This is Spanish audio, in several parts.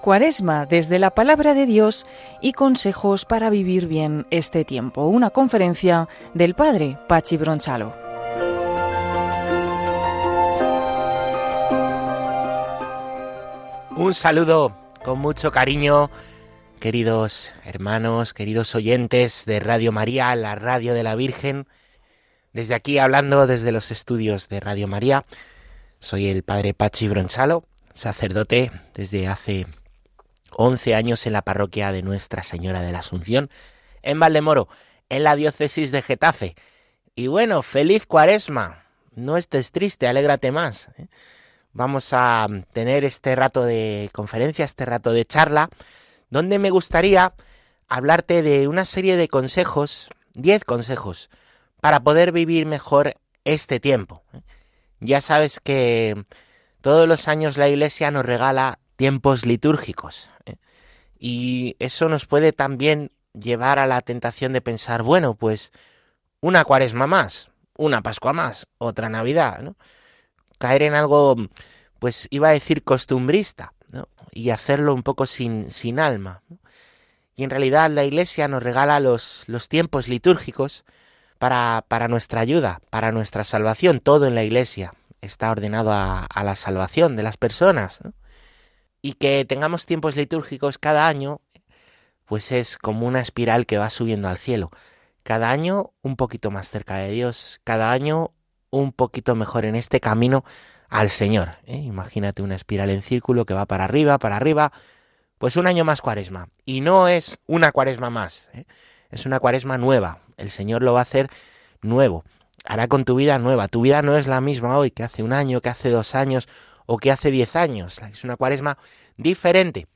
Cuaresma desde la palabra de Dios y consejos para vivir bien este tiempo. Una conferencia del padre Pachi Bronchalo. Un saludo con mucho cariño, queridos hermanos, queridos oyentes de Radio María, la radio de la Virgen. Desde aquí hablando desde los estudios de Radio María, soy el padre Pachi Bronchalo, sacerdote desde hace 11 años en la parroquia de Nuestra Señora de la Asunción, en Valdemoro, en la diócesis de Getafe. Y bueno, feliz cuaresma. No estés triste, alégrate más. ¿eh? Vamos a tener este rato de conferencia, este rato de charla, donde me gustaría hablarte de una serie de consejos, 10 consejos, para poder vivir mejor este tiempo. ¿eh? Ya sabes que todos los años la Iglesia nos regala tiempos litúrgicos. Y eso nos puede también llevar a la tentación de pensar, bueno, pues una cuaresma más, una Pascua más, otra Navidad, ¿no? Caer en algo, pues iba a decir costumbrista, ¿no? Y hacerlo un poco sin, sin alma. Y en realidad la Iglesia nos regala los, los tiempos litúrgicos para, para nuestra ayuda, para nuestra salvación. Todo en la Iglesia está ordenado a, a la salvación de las personas. ¿no? Y que tengamos tiempos litúrgicos cada año, pues es como una espiral que va subiendo al cielo. Cada año un poquito más cerca de Dios, cada año un poquito mejor en este camino al Señor. ¿eh? Imagínate una espiral en círculo que va para arriba, para arriba, pues un año más cuaresma. Y no es una cuaresma más, ¿eh? es una cuaresma nueva. El Señor lo va a hacer nuevo. Hará con tu vida nueva. Tu vida no es la misma hoy que hace un año, que hace dos años o que hace 10 años. Es una cuaresma diferente.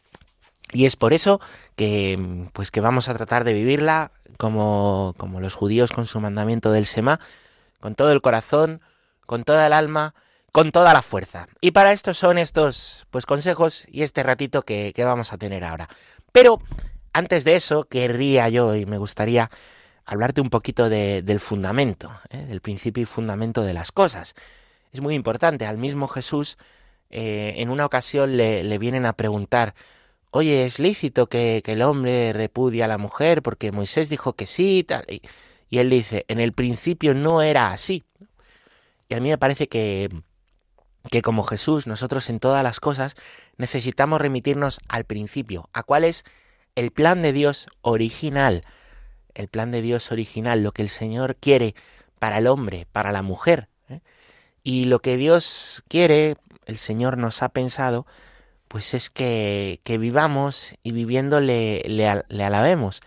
Y es por eso que, pues que vamos a tratar de vivirla como, como los judíos con su mandamiento del Sema, con todo el corazón, con toda el alma, con toda la fuerza. Y para esto son estos pues consejos y este ratito que, que vamos a tener ahora. Pero antes de eso, querría yo y me gustaría hablarte un poquito de, del fundamento, ¿eh? del principio y fundamento de las cosas. Es muy importante. Al mismo Jesús eh, en una ocasión le, vienen a preguntar, oye, ¿es lícito que, el hombre repudie a la mujer? Porque Moisés dijo que sí, tal. Y, y él dice, en el principio no era así. Y a mí me parece que, que como Jesús, nosotros en todas las cosas necesitamos remitirnos al principio, a cuál es el plan de Dios original, el plan de Dios original, lo que el Señor quiere para el hombre, para la mujer. ¿eh? Y lo que Dios quiere el Señor nos ha pensado, pues es que, vivamos y viviendo le, alabemos,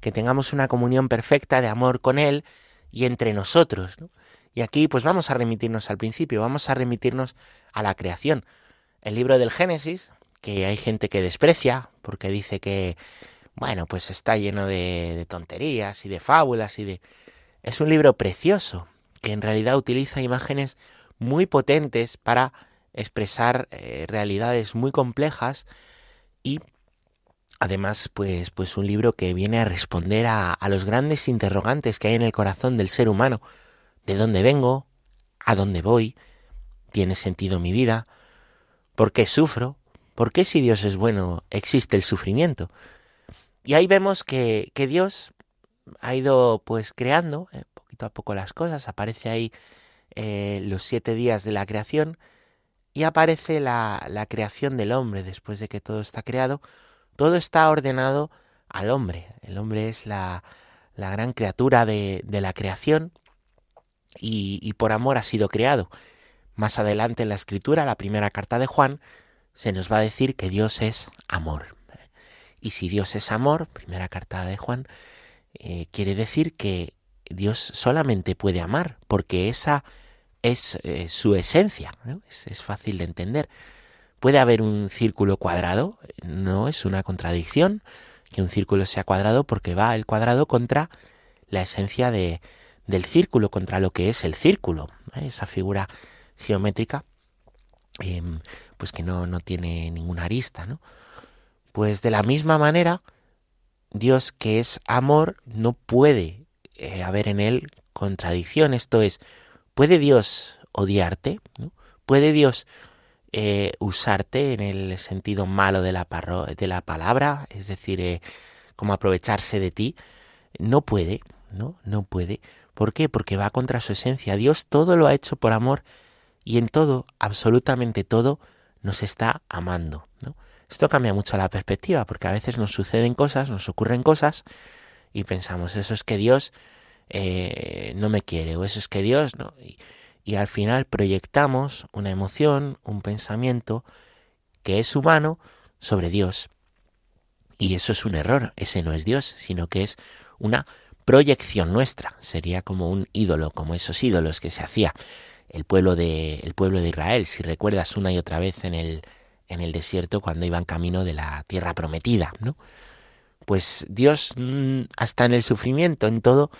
que tengamos una comunión perfecta de amor con Él y entre nosotros. ¿no? Y aquí pues vamos a remitirnos al principio, vamos a remitirnos a la creación. El libro del Génesis, que hay gente que desprecia porque dice que, bueno, pues está lleno de, de tonterías y de fábulas y de... Es un libro precioso, que en realidad utiliza imágenes muy potentes para expresar eh, realidades muy complejas y además pues pues un libro que viene a responder a, los grandes interrogantes que hay en el corazón del ser humano. De dónde vengo a dónde voy tiene sentido mi vida por qué sufro por qué si Dios es bueno existe el sufrimiento y ahí vemos que, que Dios ha ido pues creando eh, poquito a poco las cosas. Aparece ahí eh, los siete días de la creación y aparece la, la, creación del hombre después de que todo está creado. Todo está ordenado al hombre. El hombre es la, la gran criatura de, de la creación y, y, por amor ha sido creado. Más adelante en la escritura, la primera carta de Juan, se nos va a decir que Dios es amor. Y si Dios es amor, primera carta de Juan, eh, quiere decir que Dios solamente puede amar, porque esa es eh, su esencia, ¿no? es, es, fácil de entender. ¿Puede haber un círculo cuadrado? No es una contradicción que un círculo sea cuadrado porque va el cuadrado contra la esencia de, del círculo, contra lo que es el círculo, ¿eh? esa figura geométrica, eh, pues que no, no tiene ninguna arista, ¿no? Pues de la misma manera, Dios que es amor no puede eh, haber en él contradicción, esto es, ¿Puede Dios odiarte? ¿No? ¿Puede Dios eh, usarte en el sentido malo de la, de la palabra, es decir, eh, como aprovecharse de ti, no puede, ¿no? No puede. ¿Por qué? Porque va contra su esencia. Dios todo lo ha hecho por amor y en todo, absolutamente todo, nos está amando. Esto cambia mucho la perspectiva, porque a veces nos suceden cosas, nos ocurren cosas, y pensamos, eso es que Dios eh, no me quiere, o eso es que Dios no. Y, y al final proyectamos una emoción, un pensamiento que es humano sobre Dios. Y eso es un error, ese no es Dios, sino que es una proyección nuestra, sería como un ídolo, como esos ídolos que se hacía el pueblo de, el pueblo de Israel, si recuerdas una y otra vez en el, en el desierto cuando iban camino de la tierra prometida, ¿no? Pues Dios, mm, hasta en el sufrimiento, en todo,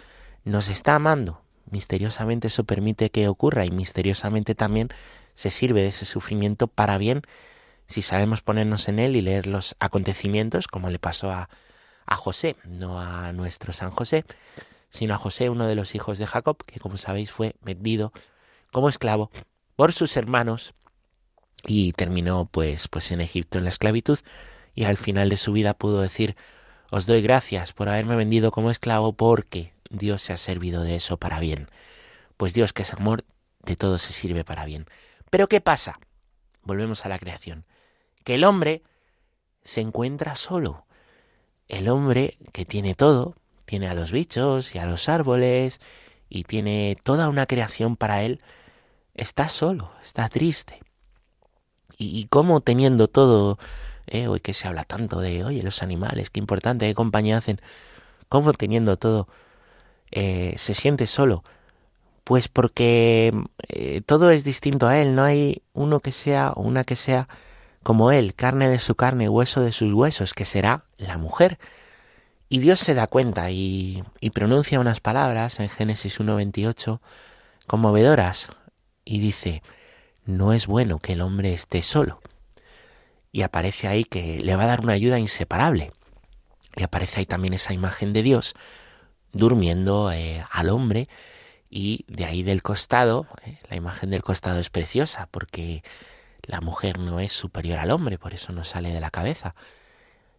nos está amando. Misteriosamente eso permite que ocurra y misteriosamente también se sirve de ese sufrimiento para bien si sabemos ponernos en él y leer los acontecimientos, como le pasó a, a José, no a nuestro San José, sino a José, uno de los hijos de Jacob, que como sabéis fue vendido como esclavo por sus hermanos y terminó pues pues en Egipto en la esclavitud y al final de su vida pudo decir os doy gracias por haberme vendido como esclavo porque Dios se ha servido de eso para bien. Pues Dios que es amor, de todo se sirve para bien. Pero ¿qué pasa? Volvemos a la creación. Que el hombre se encuentra solo. El hombre que tiene todo, tiene a los bichos y a los árboles y tiene toda una creación para él, está solo, está triste. Y, cómo teniendo todo, eh, hoy que se habla tanto de, oye, los animales, qué importante, qué compañía hacen, cómo teniendo todo, eh, se siente solo. Pues porque eh, todo es distinto a él, no hay uno que sea una que sea como él, carne de su carne, hueso de sus huesos, que será la mujer. Y Dios se da cuenta y, y pronuncia unas palabras en Génesis 1.28 conmovedoras y dice, no es bueno que el hombre esté solo. Y aparece ahí que le va a dar una ayuda inseparable. Y aparece ahí también esa imagen de Dios durmiendo eh, al hombre y de ahí del costado, eh, la imagen del costado es preciosa porque la mujer no es superior al hombre, por eso no sale de la cabeza,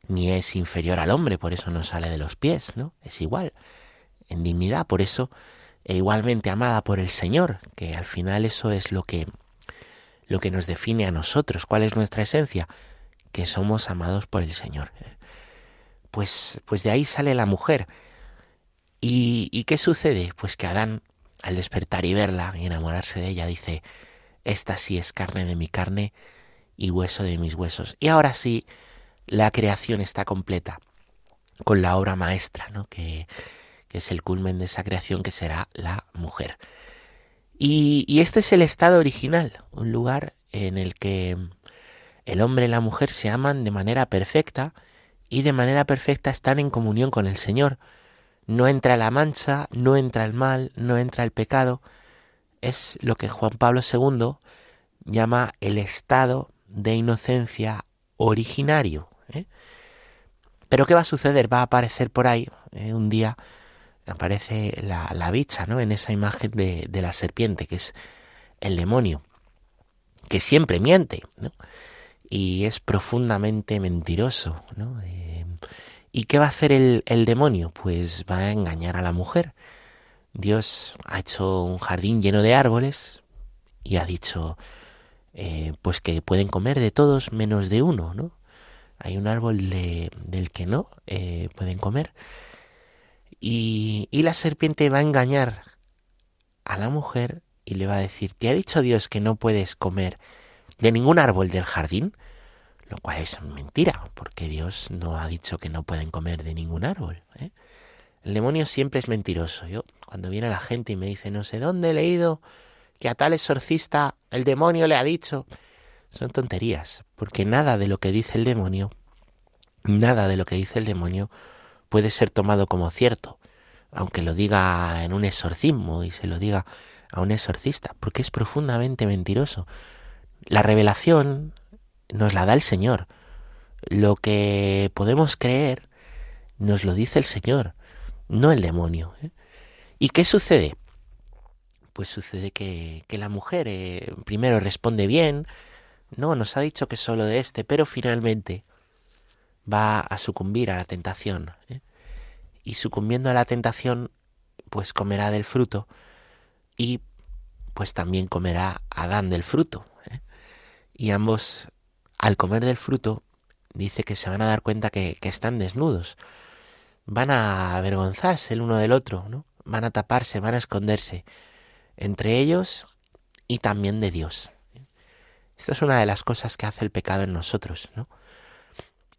ni es inferior al hombre, por eso no sale de los pies, ¿no? Es igual, en dignidad, por eso e igualmente amada por el Señor, que al final eso es lo que lo que nos define a nosotros, cuál es nuestra esencia, que somos amados por el Señor. Pues, pues de ahí sale la mujer. ¿Y, ¿Y qué sucede? Pues que Adán, al despertar y verla y enamorarse de ella, dice, esta sí es carne de mi carne y hueso de mis huesos. Y ahora sí, la creación está completa con la obra maestra, ¿no? que, que es el culmen de esa creación que será la mujer. Y, este es el estado original, un lugar en el que el hombre y la mujer se aman de manera perfecta y de manera perfecta están en comunión con el Señor. No entra la mancha, no entra el mal, no entra el pecado. Es lo que Juan Pablo II llama el estado de inocencia originario. ¿eh? Pero ¿qué va a suceder? Va a aparecer por ahí ¿eh? un día aparece la, bicha, ¿no? En esa imagen de, de, la serpiente, que es el demonio, que siempre miente, ¿no? Y es profundamente mentiroso, ¿no? Eh, ¿Y qué va a hacer el, el demonio? Pues va a engañar a la mujer. Dios ha hecho un jardín lleno de árboles y ha dicho, eh, pues que pueden comer de todos menos de uno, ¿no? Hay un árbol de, del que no eh, pueden comer y, la serpiente va a engañar a la mujer y le va a decir, ¿te ha dicho Dios que no puedes comer de ningún árbol del jardín? Lo cual es mentira, porque Dios no ha dicho que no pueden comer de ningún árbol. ¿eh? El demonio siempre es mentiroso. Yo, cuando viene la gente y me dice, no sé dónde he leído que a tal exorcista el demonio le ha dicho, son tonterías, porque nada de lo que dice el demonio, nada de lo que dice el demonio puede ser tomado como cierto, aunque lo diga en un exorcismo y se lo diga a un exorcista, porque es profundamente mentiroso. La revelación nos la da el Señor. Lo que podemos creer nos lo dice el Señor, no el demonio. ¿eh? ¿Y qué sucede? Pues sucede que, que la mujer eh, primero responde bien, No, nos ha dicho que solo de este, pero finalmente va a sucumbir a la tentación. ¿eh? Y sucumbiendo a la tentación, pues comerá del fruto y pues también comerá Adán del fruto. Y ambos, al comer del fruto, dice que se van a dar cuenta que, están desnudos. Van a avergonzarse el uno del otro, ¿no? Van a taparse, van a esconderse entre ellos y también de Dios. Esto es una de las cosas que hace el pecado en nosotros, ¿no?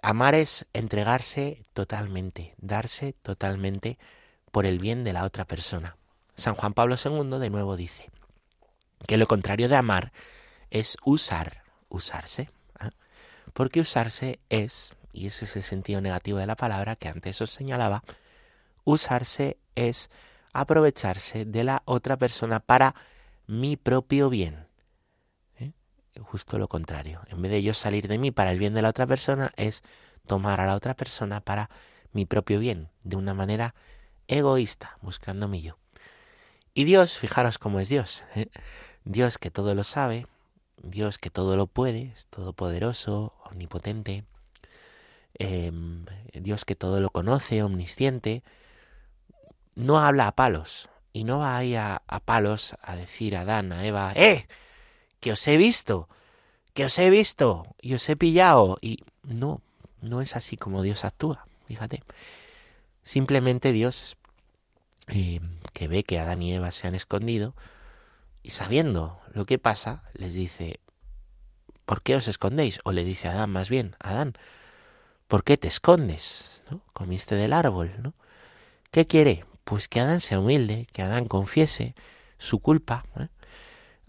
Amar es entregarse totalmente, darse totalmente por el bien de la otra persona. San Juan Pablo II de nuevo dice que lo contrario de amar es usar, usarse. ¿Eh? Porque usarse es, y ese es el sentido negativo de la palabra que antes os señalaba, usarse es aprovecharse de la otra persona para mi propio bien justo lo contrario. En vez de yo salir de mí para el bien de la otra persona, es tomar a la otra persona para mi propio bien, de una manera egoísta, buscando mi yo. Y Dios, fijaros cómo es Dios. ¿eh? Dios que todo lo sabe, Dios que todo lo puede, es todopoderoso, omnipotente, em, Dios que todo lo conoce, omnisciente, no habla a palos y no va ahí a, a palos a decir a Adán, a Eva, ¡eh! que os he visto, que os he visto y os he pillado. Y no, no es así como Dios actúa, fíjate. Simplemente Dios, eh, que ve que Adán y Eva se han escondido, y sabiendo lo que pasa, les dice, ¿por qué os escondéis? O le dice a Adán más bien, Adán, ¿por qué te escondes? ¿No? Comiste del árbol, ¿no? ¿Qué quiere? Pues que Adán sea humilde, que Adán confiese su culpa, ¿eh?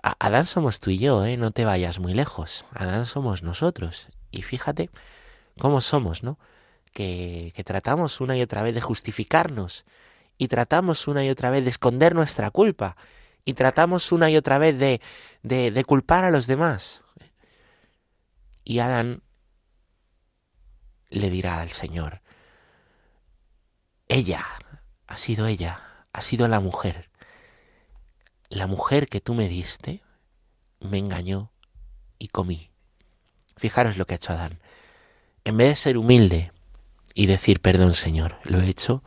Adán somos tú y yo, ¿eh? No te vayas muy lejos. Adán somos nosotros. Y fíjate cómo somos, ¿no? Que, que tratamos una y otra vez de justificarnos. Y tratamos una y otra vez de esconder nuestra culpa. Y tratamos una y otra vez de, de, culpar a los demás. Y Adán le dirá al Señor, ella, ha sido ella, ha sido la mujer la mujer que tú me diste me engañó y comí. Fijaros lo que ha hecho Adán. En vez de ser humilde y decir, perdón Señor, lo he hecho,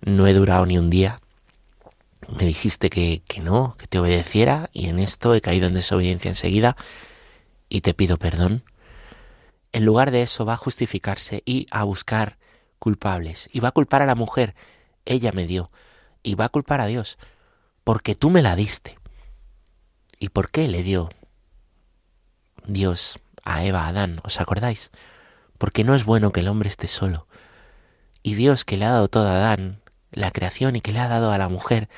no he durado ni un día, me dijiste que, que no, que te obedeciera y en esto he caído en desobediencia enseguida y te pido perdón. En lugar de eso va a justificarse y a buscar culpables y va a culpar a la mujer, ella me dio, y va a culpar a Dios porque tú me la diste. ¿Y por qué le dio Dios a Eva, a Adán? ¿Os acordáis? Porque no es bueno que el hombre esté solo. Y Dios que le ha dado todo a Adán, la creación y que le ha dado a la mujer,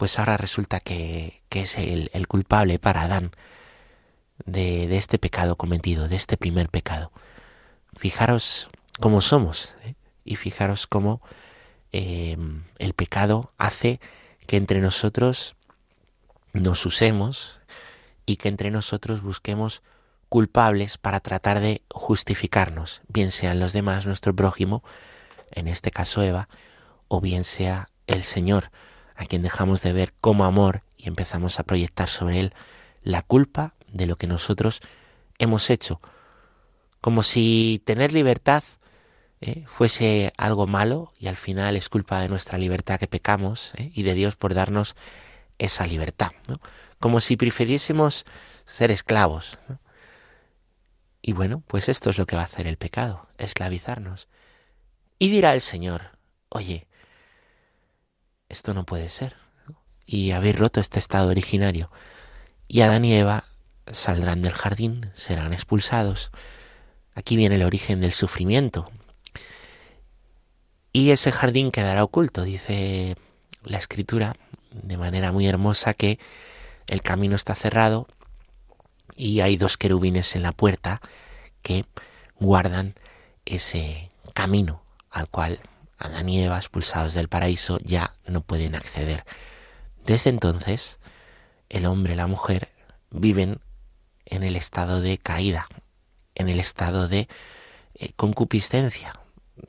pues ahora resulta que, que es el, culpable para Adán de, de, este pecado cometido, de este primer pecado. Fijaros cómo somos ¿eh? y fijaros cómo eh, el pecado hace que entre nosotros nos usemos y que entre nosotros busquemos culpables para tratar de justificarnos, bien sean los demás, nuestro prójimo, en este caso Eva, o bien sea el Señor, a quien dejamos de ver como amor y empezamos a proyectar sobre él la culpa de lo que nosotros hemos hecho, como si tener libertad ¿eh? fuese algo malo y al final es culpa de nuestra libertad que pecamos ¿eh? y de Dios por darnos esa libertad, como si prefiriésemos ser esclavos. Y bueno, pues esto es lo que va a hacer el pecado, esclavizarnos. Y dirá el Señor, oye, esto no puede ser. Y habéis roto este estado originario. Y Adán y Eva saldrán del jardín, serán expulsados. Aquí viene el origen del sufrimiento, y ese jardín quedará oculto, dice la escritura de manera muy hermosa que el camino está cerrado y hay dos querubines en la puerta que guardan ese camino al cual Adán y Eva, expulsados del paraíso, ya no pueden acceder. Desde entonces, el hombre y la mujer viven en el estado de caída, en el estado de eh, concupiscencia,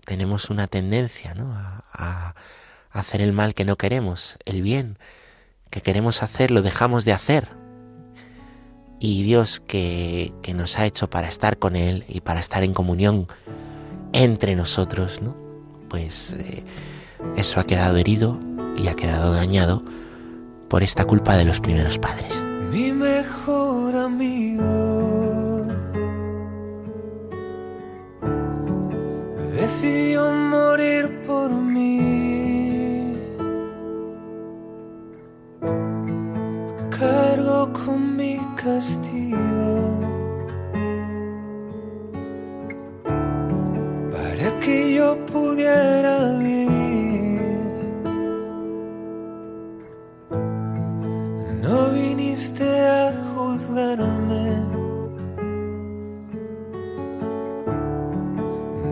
tenemos una tendencia ¿no? a, hacer el mal que no queremos, el bien que queremos hacer lo dejamos de hacer. y Dios que, que, nos ha hecho para estar con Él y para estar en comunión entre nosotros, ¿no? Pues eh, eso ha quedado herido y ha quedado dañado por esta culpa de los primeros padres. Mi mejor amigo decidió morir por mí. Cargo con mi castigo que yo pudiera vivir. No viniste a juzgarme.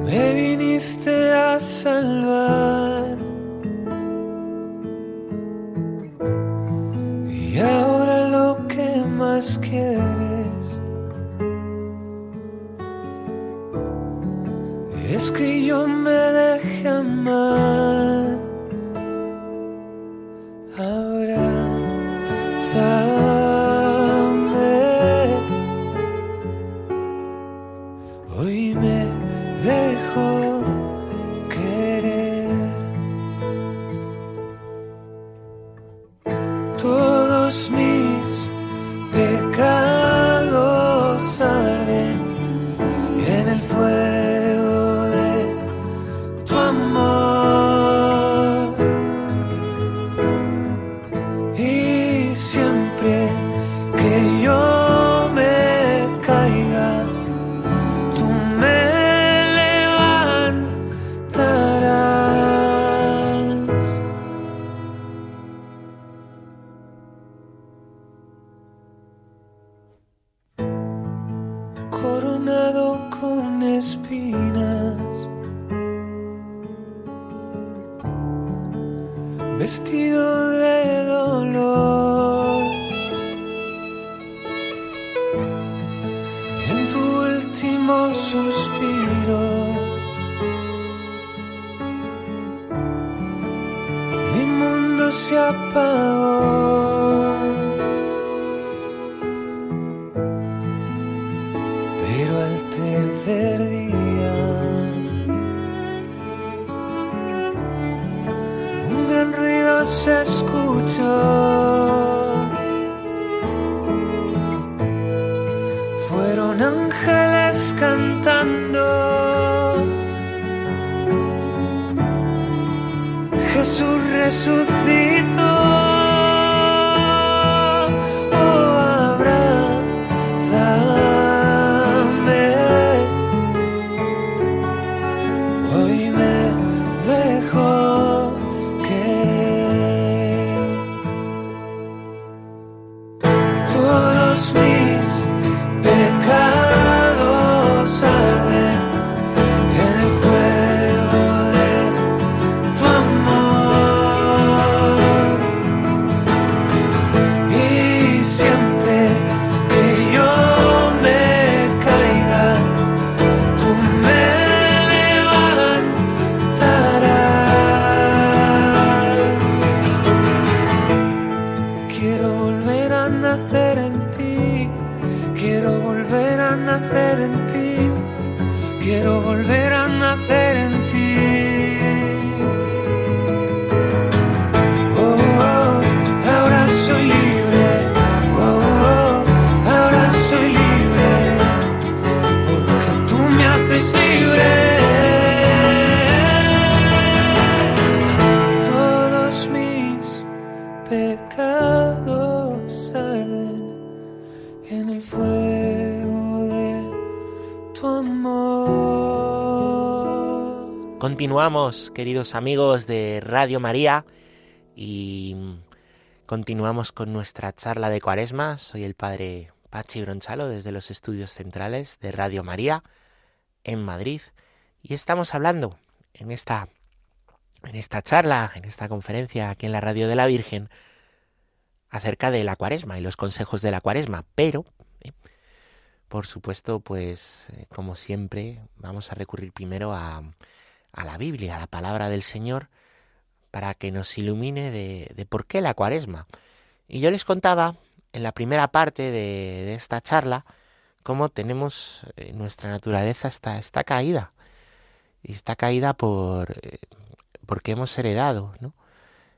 Me viniste a salvar. Y ahora lo que más quieres es que yo me deje amar. Jesús resucitó. Continuamos, queridos amigos de Radio María, y continuamos con nuestra charla de Cuaresma. Soy el padre Pachi Bronchalo desde los estudios centrales de Radio María en Madrid y estamos hablando en esta en esta charla, en esta conferencia aquí en la Radio de la Virgen acerca de la Cuaresma y los consejos de la Cuaresma, pero eh, por supuesto, pues eh, como siempre, vamos a recurrir primero a, a la Biblia, a la palabra del Señor, para que nos ilumine de, de por qué la cuaresma. Y yo les contaba en la primera parte de, esta charla cómo tenemos eh, nuestra naturaleza está, caída. Y está caída por eh, porque hemos heredado ¿no?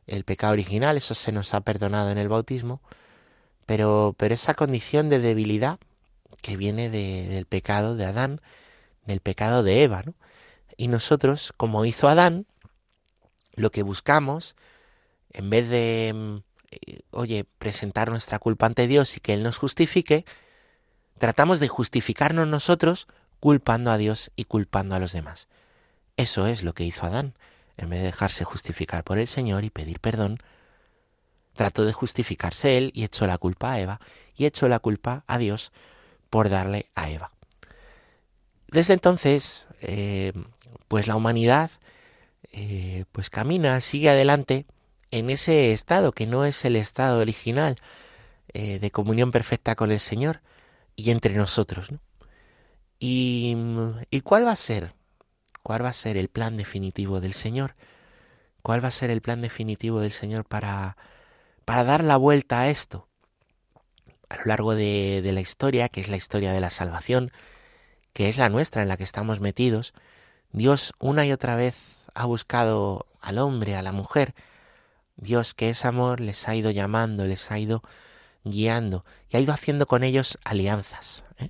el pecado original, eso se nos ha perdonado en el bautismo, pero, pero esa condición de debilidad que viene del pecado de Adán, del pecado de Eva, ¿no? Y nosotros, como hizo Adán, lo que buscamos, en vez de, mm, eh, oye, presentar nuestra culpa ante Dios y que Él nos justifique, tratamos de justificarnos nosotros culpando a Dios y culpando a los demás. Eso es lo que hizo Adán. En vez de dejarse justificar por el Señor y pedir perdón, trató de justificarse él y echó la culpa a Eva y echó la culpa a Dios por darle a Eva. Desde entonces, eh, pues la humanidad eh, pues camina, sigue adelante en ese estado que no es el estado original eh, de comunión perfecta con el Señor y entre nosotros. ¿Y, ¿Y cuál va a ser? ¿Cuál va a ser el plan definitivo del Señor? ¿Cuál va a ser el plan definitivo del Señor para, para dar la vuelta a esto? A lo largo de, de la historia, que es la historia de la salvación, que es la nuestra en la que estamos metidos, Dios una y otra vez ha buscado al hombre, a la mujer. Dios que es amor les ha ido llamando, les ha ido guiando y ha ido haciendo con ellos alianzas. ¿eh?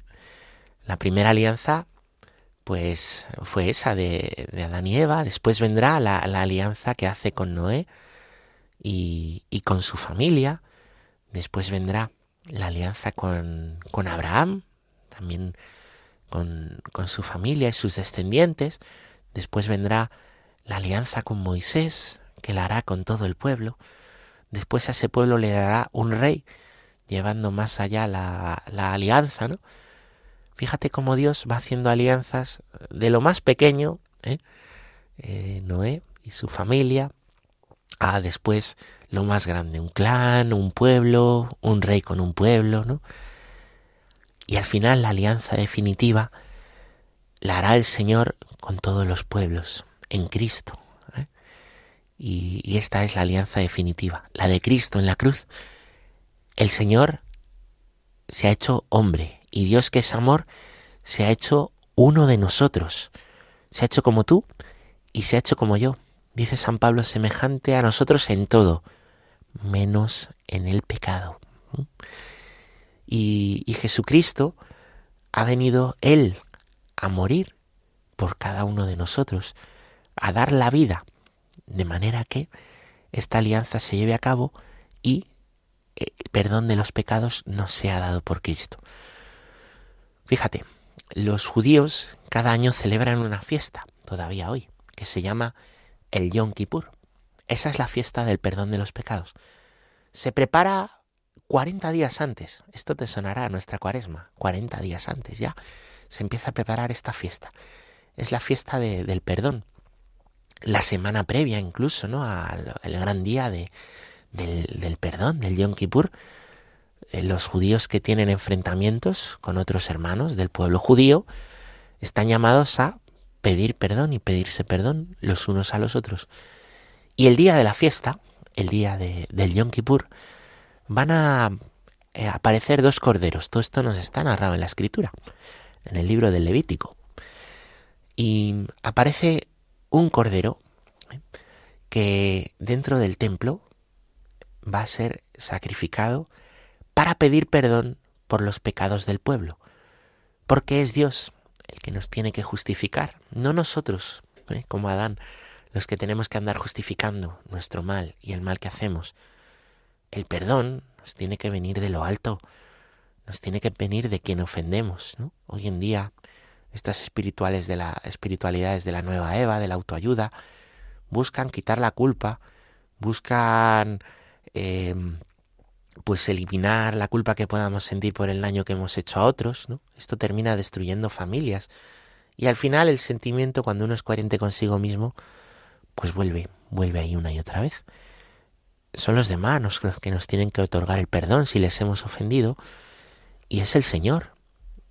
La primera alianza pues fue esa de, Adán y Eva. Después vendrá la, alianza que hace con Noé y, y, con su familia. Después vendrá la alianza con, con Abraham, también con, con su familia y sus descendientes. Después vendrá la alianza con Moisés, que la hará con todo el pueblo. Después a ese pueblo le dará un rey, llevando más allá la, la alianza, ¿no? Fíjate cómo Dios va haciendo alianzas de lo más pequeño, ¿eh? Eh, Noé y su familia, a después lo más grande, un clan, un pueblo, un rey con un pueblo, ¿no? Y al final la alianza definitiva la hará el Señor con todos los pueblos, en Cristo. ¿eh? Y, y esta es la alianza definitiva, la de Cristo en la cruz. El Señor se ha hecho hombre, y Dios que es amor se ha hecho uno de nosotros. Se ha hecho como tú y se ha hecho como yo. Dice San Pablo, semejante a nosotros en todo, menos en el pecado. Y, Jesucristo ha venido Él a morir por cada uno de nosotros, a dar la vida, de manera que esta alianza se lleve a cabo y el perdón de los pecados nos sea dado por Cristo. Fíjate, los judíos cada año celebran una fiesta, todavía hoy, que se llama el Yom Kippur. Esa es la fiesta del perdón de los pecados. Se prepara 40 días antes. Esto te sonará a nuestra cuaresma. 40 días antes ya se empieza a preparar esta fiesta. Es la fiesta del perdón. La semana previa incluso, ¿no? Al, gran día de, del, perdón, del Yom Kippur, eh, los judíos que tienen enfrentamientos con otros hermanos del pueblo judío están llamados a pedir perdón y pedirse perdón los unos a los otros. Y el día de la fiesta, el día de, del Yom Kippur, van a eh, aparecer dos corderos. Todo esto nos está narrado en la escritura, en el libro del Levítico. Y aparece un cordero ¿eh? que dentro del templo va a ser sacrificado para pedir perdón por los pecados del pueblo. Porque es Dios el que nos tiene que justificar, no nosotros, ¿eh? como Adán, los que tenemos que andar justificando nuestro mal y el mal que hacemos. El perdón nos tiene que venir de lo alto, nos tiene que venir de quien ofendemos. Hoy en día, estas espirituales de la, espiritualidades de la nueva Eva, de la autoayuda, buscan quitar la culpa, buscan eh, pues eliminar la culpa que podamos sentir por el daño que hemos hecho a otros, ¿no? Esto termina destruyendo familias. Y al final el sentimiento, cuando uno es coherente consigo mismo, pues vuelve, vuelve ahí una y otra vez. Son los demás los que nos tienen que otorgar el perdón si les hemos ofendido. Y es el Señor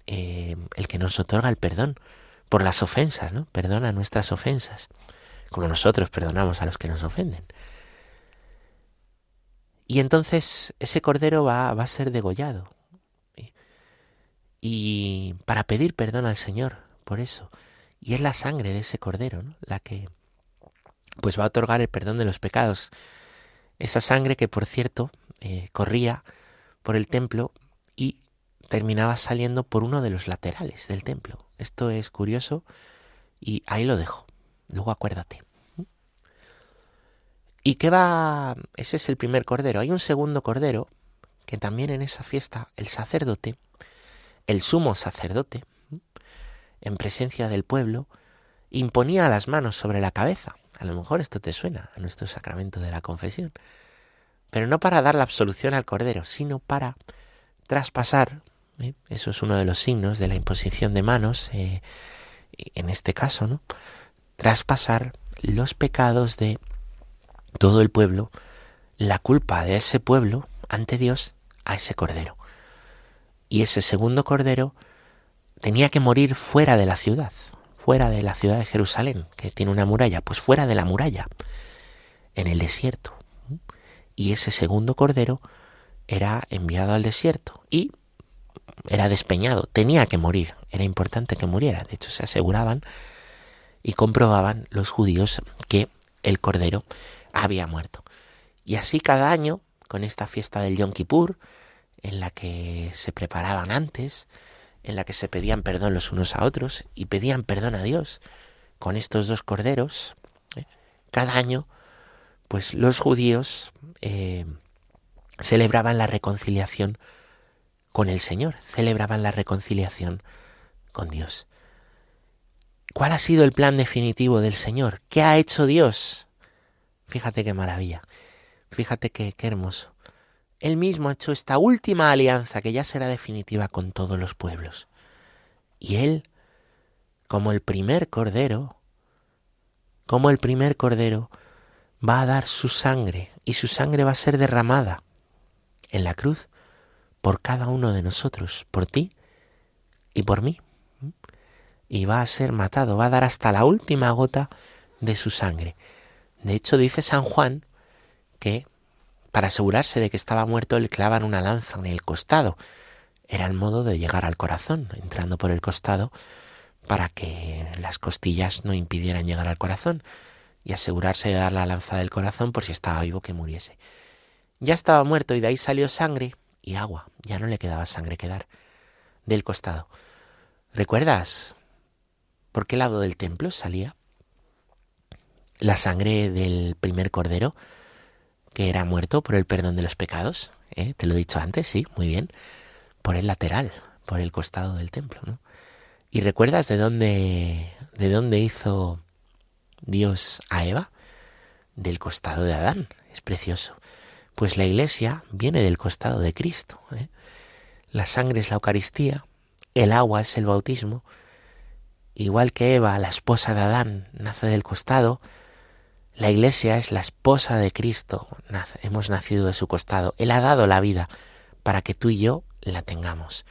eh, el que nos otorga el perdón por las ofensas, ¿no? Perdona nuestras ofensas, como nosotros perdonamos a los que nos ofenden. Y entonces ese cordero va, va a ser degollado. Y para pedir perdón al Señor por eso. Y es la sangre de ese cordero, ¿no? La que pues va a otorgar el perdón de los pecados. Esa sangre que, por cierto, eh, corría por el templo y terminaba saliendo por uno de los laterales del templo. Esto es curioso y ahí lo dejo. Luego acuérdate. ¿Y qué va? Ese es el primer cordero. Hay un segundo cordero que también en esa fiesta el sacerdote, el sumo sacerdote, en presencia del pueblo, imponía las manos sobre la cabeza. A lo mejor esto te suena a nuestro sacramento de la confesión. Pero no para dar la absolución al cordero, sino para traspasar, ¿eh? eso es uno de los signos de la imposición de manos, eh, en este caso, ¿no? Traspasar los pecados de todo el pueblo, la culpa de ese pueblo ante Dios a ese cordero. Y ese segundo cordero tenía que morir fuera de la ciudad, fuera de la ciudad de Jerusalén, que tiene una muralla, pues fuera de la muralla, en el desierto. Y ese segundo cordero era enviado al desierto y era despeñado, tenía que morir, era importante que muriera. De hecho, se aseguraban y comprobaban los judíos que el cordero había muerto. Y así cada año, con esta fiesta del Yom Kippur, en la que se preparaban antes, en la que se pedían perdón los unos a otros y pedían perdón a Dios con estos dos corderos, ¿eh? cada año, pues los judíos eh, celebraban la reconciliación con el Señor, celebraban la reconciliación con Dios. ¿Cuál ha sido el plan definitivo del Señor? ¿Qué ha hecho Dios? Fíjate qué maravilla, fíjate qué, qué hermoso. Él mismo ha hecho esta última alianza que ya será definitiva con todos los pueblos. Y Él, como el primer cordero, como el primer cordero, va a dar su sangre y su sangre va a ser derramada en la cruz por cada uno de nosotros, por ti y por mí. Y va a ser matado, va a dar hasta la última gota de su sangre. De hecho, dice San Juan que para asegurarse de que estaba muerto le clavan una lanza en el costado. Era el modo de llegar al corazón, entrando por el costado para que las costillas no impidieran llegar al corazón y asegurarse de dar la lanza del corazón por si estaba vivo que muriese. Ya estaba muerto y de ahí salió sangre y agua. Ya no le quedaba sangre que dar del costado. ¿Recuerdas por qué lado del templo salía la sangre del primer cordero? Que era muerto por el perdón de los pecados. ¿eh? Te lo he dicho antes, sí, muy bien. Por el lateral, por el costado del templo. ¿no? ¿Y recuerdas de dónde, de dónde hizo Dios a Eva? Del costado de Adán. Es precioso. Pues la iglesia viene del costado de Cristo. ¿eh? La sangre es la Eucaristía, el agua es el bautismo. Igual que Eva, la esposa de Adán, nace del costado, la iglesia es la esposa de Cristo, hemos nacido de su costado. Él ha dado la vida para que tú y yo la tengamos.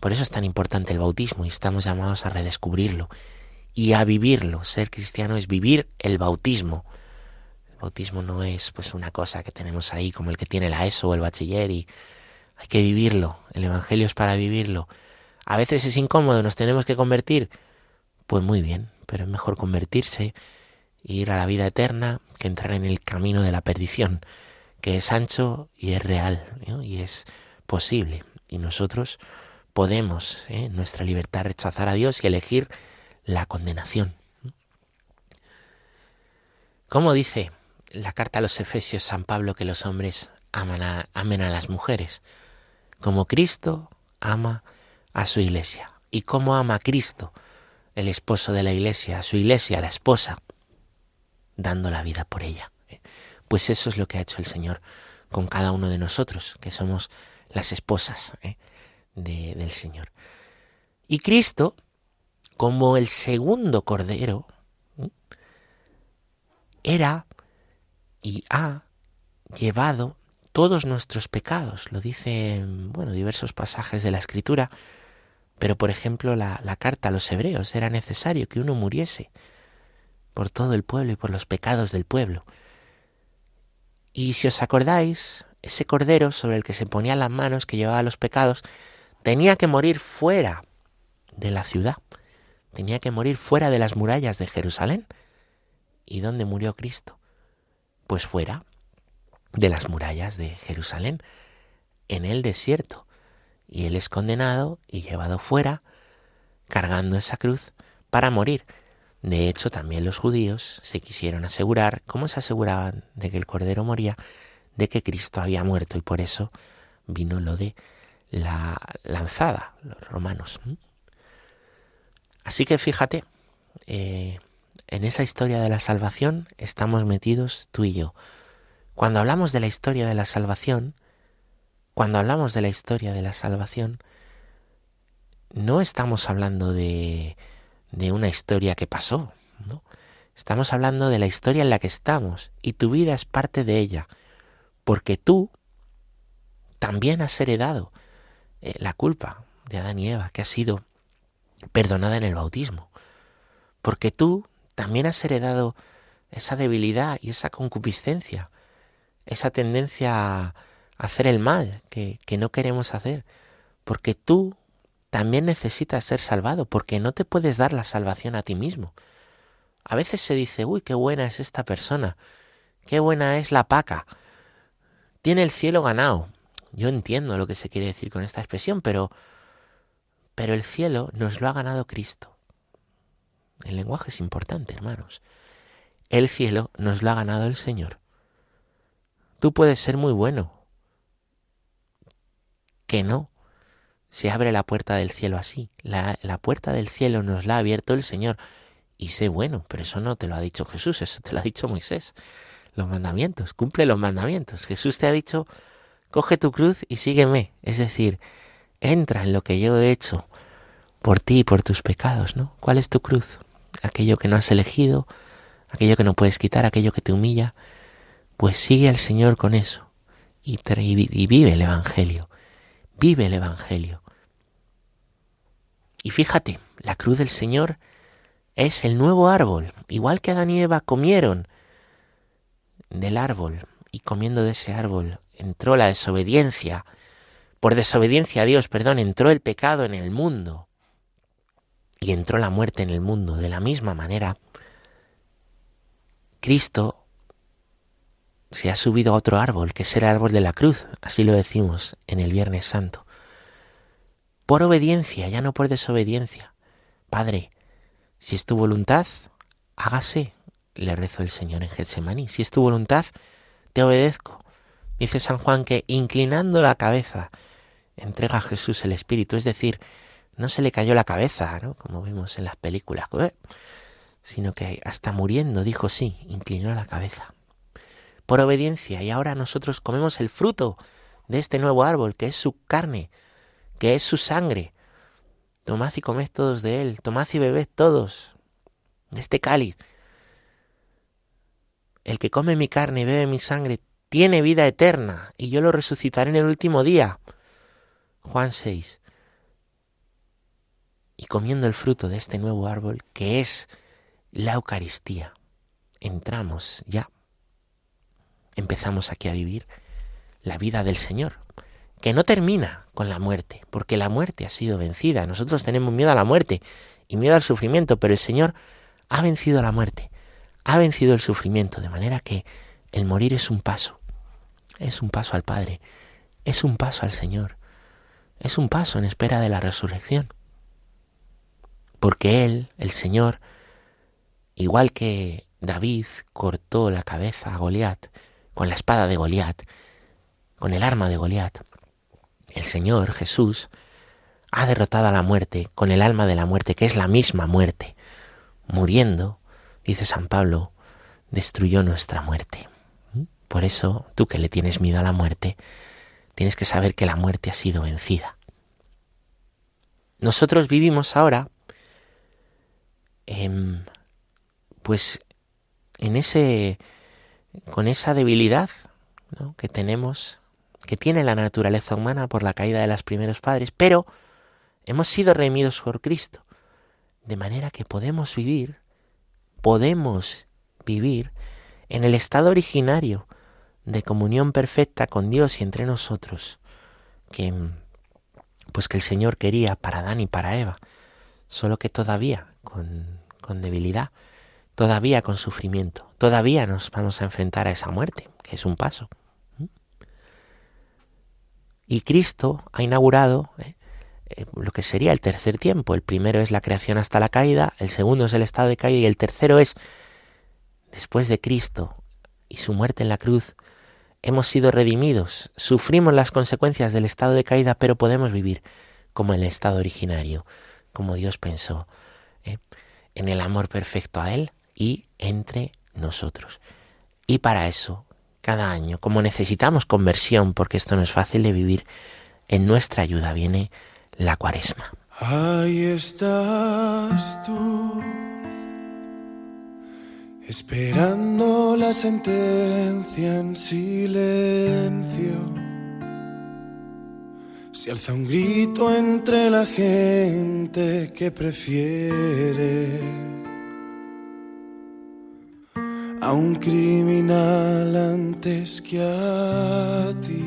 Por eso es tan importante el bautismo y estamos llamados a redescubrirlo y a vivirlo. Ser cristiano es vivir el bautismo. El bautismo no es pues una cosa que tenemos ahí como el que tiene la ESO o el bachiller y hay que vivirlo. El evangelio es para vivirlo. A veces es incómodo, nos tenemos que convertir. Pues muy bien, pero es mejor convertirse ir a la vida eterna que entrar en el camino de la perdición, que es ancho y es real y es posible. Y nosotros podemos, ¿eh? en nuestra libertad, rechazar a Dios y elegir la condenación. ¿Cómo dice la carta a los Efesios San Pablo que los hombres aman a, amen a las mujeres? Como Cristo ama a su iglesia. ¿Y cómo ama a Cristo, el esposo de la iglesia, a su iglesia, la esposa? Dando la vida por ella. ¿eh? Pues eso es lo que ha hecho el Señor con cada uno de nosotros, que somos las esposas ¿eh? del Señor. Y Cristo, como el segundo cordero, ¿eh? era y ha llevado todos nuestros pecados. Lo dice, bueno, diversos pasajes de la Escritura. Pero, por ejemplo, la carta a los hebreos era necesario que uno muriese por todo el pueblo y por los pecados del pueblo. Y si os acordáis, ese cordero sobre el que se ponían las manos, que llevaba los pecados, tenía que morir fuera de la ciudad, tenía que morir fuera de las murallas de Jerusalén. ¿Y dónde murió Cristo? Pues fuera de las murallas de Jerusalén, en el desierto. Y él es condenado y llevado fuera, cargando esa cruz, para morir. De hecho, también los judíos se quisieron asegurar, ¿cómo se aseguraban de que el Cordero moría? De que Cristo había muerto y por eso vino lo de la lanzada, los romanos. Así que fíjate, eh, en esa historia de la salvación estamos metidos tú y yo. Cuando hablamos de la historia de la salvación, cuando hablamos de la historia de la salvación, no estamos hablando de, de una historia que pasó, ¿no? Estamos hablando de la historia en la que estamos y tu vida es parte de ella, porque tú también has heredado eh, la culpa de Adán y Eva, que ha sido perdonada en el bautismo, porque tú también has heredado esa debilidad y esa concupiscencia, esa tendencia a hacer el mal que, que no queremos hacer, porque tú también necesitas ser salvado, porque no te puedes dar la salvación a ti mismo. A veces se dice, uy, qué buena es esta persona, qué buena es la paca, tiene el cielo ganado. Yo entiendo lo que se quiere decir con esta expresión, pero, pero el cielo nos lo ha ganado Cristo. El lenguaje es importante, hermanos. El cielo nos lo ha ganado el Señor. Tú puedes ser muy bueno. Que no. Se abre la puerta del cielo así. La, la, puerta del cielo nos la ha abierto el Señor. Y sé bueno, pero eso no te lo ha dicho Jesús, eso te lo ha dicho Moisés. Los mandamientos, cumple los mandamientos. Jesús te ha dicho, coge tu cruz y sígueme. Es decir, entra en lo que yo he hecho por ti y por tus pecados, ¿no? ¿Cuál es tu cruz? Aquello que no has elegido, aquello que no puedes quitar, aquello que te humilla. Pues sigue al Señor con eso y, y vive el Evangelio. Vive el Evangelio. Y fíjate, la cruz del Señor es el nuevo árbol, igual que Adán y Eva comieron del árbol y comiendo de ese árbol entró la desobediencia. Por desobediencia a Dios, perdón, entró el pecado en el mundo y entró la muerte en el mundo. De la misma manera, Cristo se ha subido a otro árbol, que es el árbol de la cruz, así lo decimos en el Viernes Santo. Por obediencia, ya no por desobediencia. Padre, si es tu voluntad, hágase, le rezó el Señor en Getsemaní. Si es tu voluntad, te obedezco. Dice San Juan que inclinando la cabeza entrega a Jesús el Espíritu, es decir, no se le cayó la cabeza, ¿no? Como vemos en las películas, sino que hasta muriendo dijo sí, inclinó la cabeza. Por obediencia, y ahora nosotros comemos el fruto de este nuevo árbol, que es su carne, que es su sangre. Tomad y comed todos de él, tomad y bebed todos de este cáliz. El que come mi carne y bebe mi sangre tiene vida eterna, y yo lo resucitaré en el último día. Juan 6. Y comiendo el fruto de este nuevo árbol, que es la Eucaristía, entramos ya, empezamos aquí a vivir la vida del Señor, que no termina con la muerte, porque la muerte ha sido vencida. Nosotros tenemos miedo a la muerte y miedo al sufrimiento, pero el Señor ha vencido la muerte, ha vencido el sufrimiento, de manera que el morir es un paso, es un paso al Padre, es un paso al Señor, es un paso en espera de la resurrección. Porque Él, el Señor, igual que David cortó la cabeza a Goliat con la espada de Goliat, con el arma de Goliat, el Señor Jesús ha derrotado a la muerte con el alma de la muerte, que es la misma muerte. Muriendo, dice San Pablo, destruyó nuestra muerte. Por eso, tú que le tienes miedo a la muerte, tienes que saber que la muerte ha sido vencida. Nosotros vivimos ahora, en, pues, en ese, con esa debilidad que tenemos que tiene la naturaleza humana por la caída de los primeros padres, pero hemos sido redimidos por Cristo, de manera que podemos vivir, podemos vivir en el estado originario de comunión perfecta con Dios y entre nosotros, que pues que el Señor quería para Adán y para Eva, solo que todavía con, con debilidad, todavía con sufrimiento, todavía nos vamos a enfrentar a esa muerte, que es un paso. Y Cristo ha inaugurado ¿eh? Eh, lo que sería el tercer tiempo. El primero es la creación hasta la caída, el segundo es el estado de caída y el tercero es, después de Cristo y su muerte en la cruz, hemos sido redimidos, sufrimos las consecuencias del estado de caída, pero podemos vivir como en el estado originario, como Dios pensó, ¿eh? en el amor perfecto a Él y entre nosotros. Y para eso, cada año, como necesitamos conversión, porque esto no es fácil de vivir, en nuestra ayuda viene la cuaresma. Ahí estás tú, esperando la sentencia en silencio. Se alza un grito entre la gente que prefiere a un criminal antes que a ti.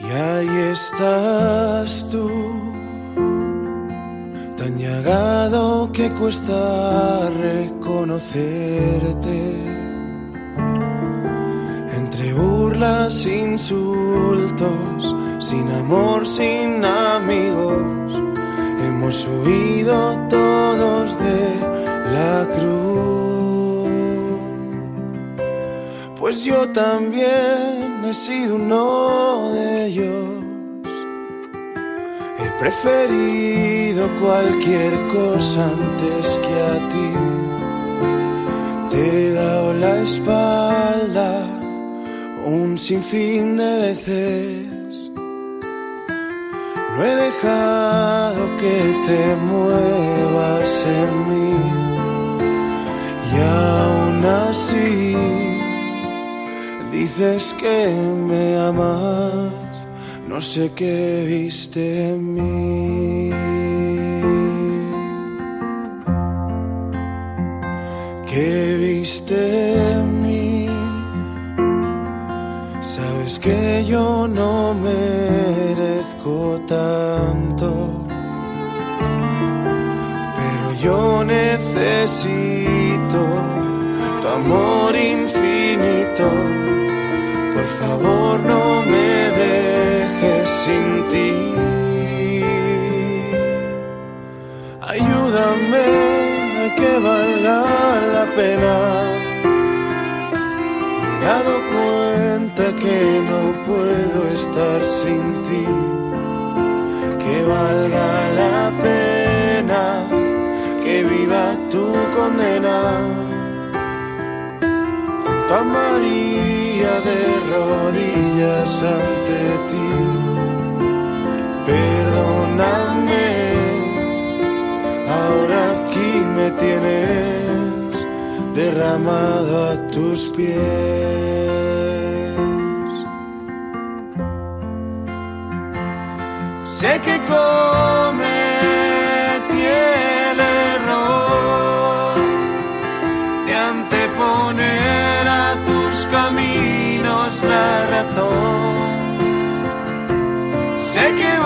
Y ahí estás tú, tan llagado que cuesta reconocerte. Entre burlas, insultos, sin amor, sin amigos, hemos huido todos de la cruz. Pues yo también he sido uno de ellos. He preferido cualquier cosa antes que a ti. Te he dado la espalda un sinfín de veces. No he dejado que te muevas en mí. Y aún así Dices que me amas, no sé qué viste en mí. ¿Qué viste en mí? Que yo no merezco tanto, pero yo necesito tu amor infinito por favor no me dejes sin ti. Ayúdame a que valga la pena. Dado que no puedo estar sin ti. Que valga la pena que viva tu condena. Junto a María de rodillas ante ti. Perdóname, ahora aquí me tienes derramado a tus pies. Sé que cometí el error de anteponer a tus caminos la razón. Sé que